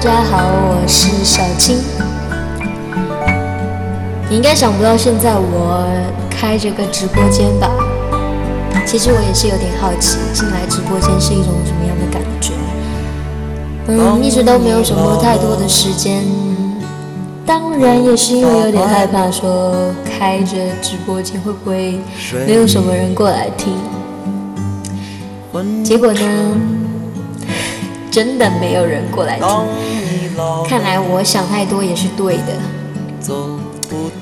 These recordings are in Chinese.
大家好，我是小青。你应该想不到现在我开着个直播间吧？其实我也是有点好奇，进来直播间是一种什么样的感觉。嗯，一直都没有什么太多的时间，当然也是因为有点害怕，说开着直播间会不会没有什么人过来听？结果呢？真的没有人过来听，看来我想太多也是对的。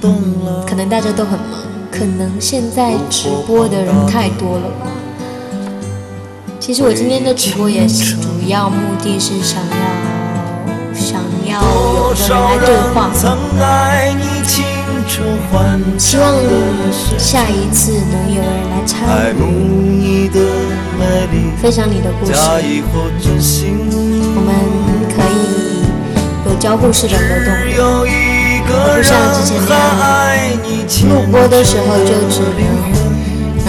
嗯，可能大家都很忙，可能现在直播的人太多了吧。其实我今天的直播也主要目的是想要想要有个人来对话，希望下一次能有人来参与，分享你的故事。我们可以有交互式的活动，而不像之前那样录播的时候就只能嗯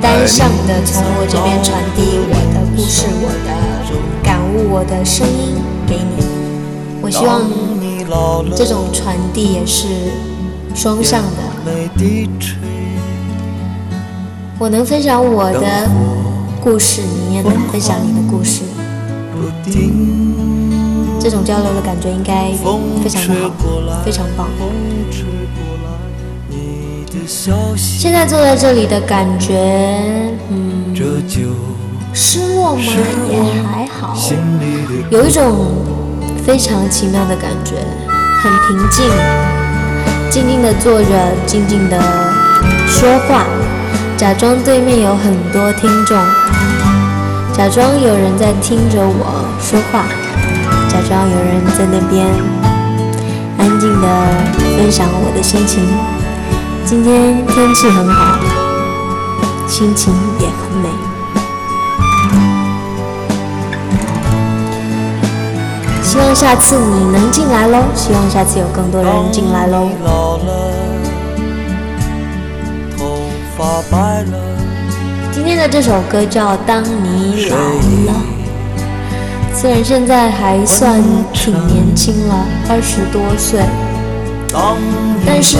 单向的从我这边传递我的故事、我的感悟、我的声音给你。我希望这种传递也是双向的。我能分享我的故事，你也能分享你的故事。这种交流的感觉应该非常的好，非常棒。现在坐在这里的感觉，嗯，失落吗？也还好，有一种非常奇妙的感觉，很平静，静静的坐着，静静的说话，假装对面有很多听众。假装有人在听着我说话，假装有人在那边安静的分享我的心情。今天天气很好，心情也很美。希望下次你能进来喽，希望下次有更多人进来喽。今天的这首歌叫《当你老了》，虽然现在还算挺年轻了，二十多岁，但是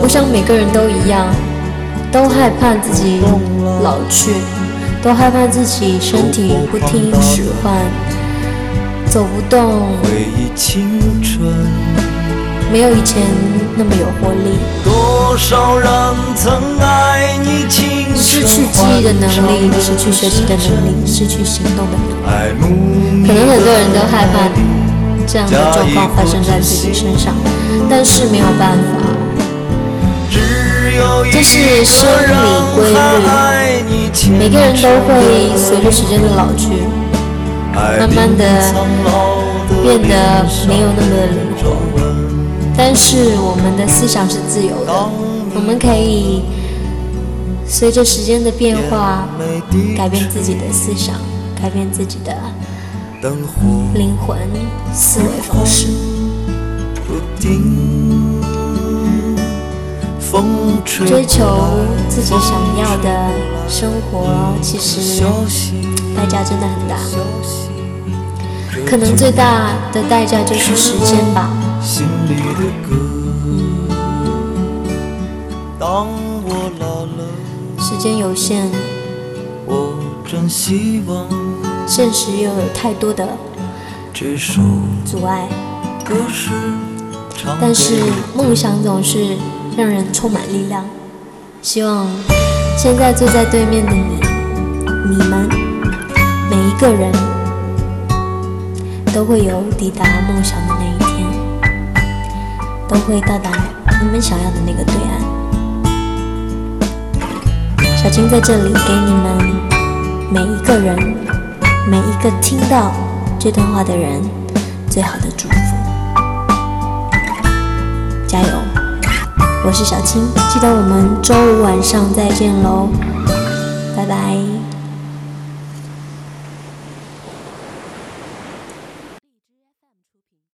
我想每个人都一样，都害怕自己老去，都害怕自己身体不听使唤，走不动，没有以前那么有活力。失去记忆的能力，失去学习的能力，失去行动的能力。可能很多人都害怕这样的状况发生在自己身上，但是没有办法，这是生理规律。每个人都会随着时间的老去，慢慢的变得没有那么。但是我们的思想是自由的，我们可以。随着时间的变化，改变自己的思想，改变自己的灵魂思维方式。追求自己想要的生活，其实代价真的很大。可能最大的代价就是时间吧。时间有限，我真希望现实又有太多的阻碍，但是梦想总是让人充满力量。希望现在坐在对面的你、你们每一个人，都会有抵达梦想的那一天，都会到达你们想要的那个对岸。小青在这里给你们每一个人、每一个听到这段话的人最好的祝福，加油！我是小青，记得我们周五晚上再见喽，拜拜。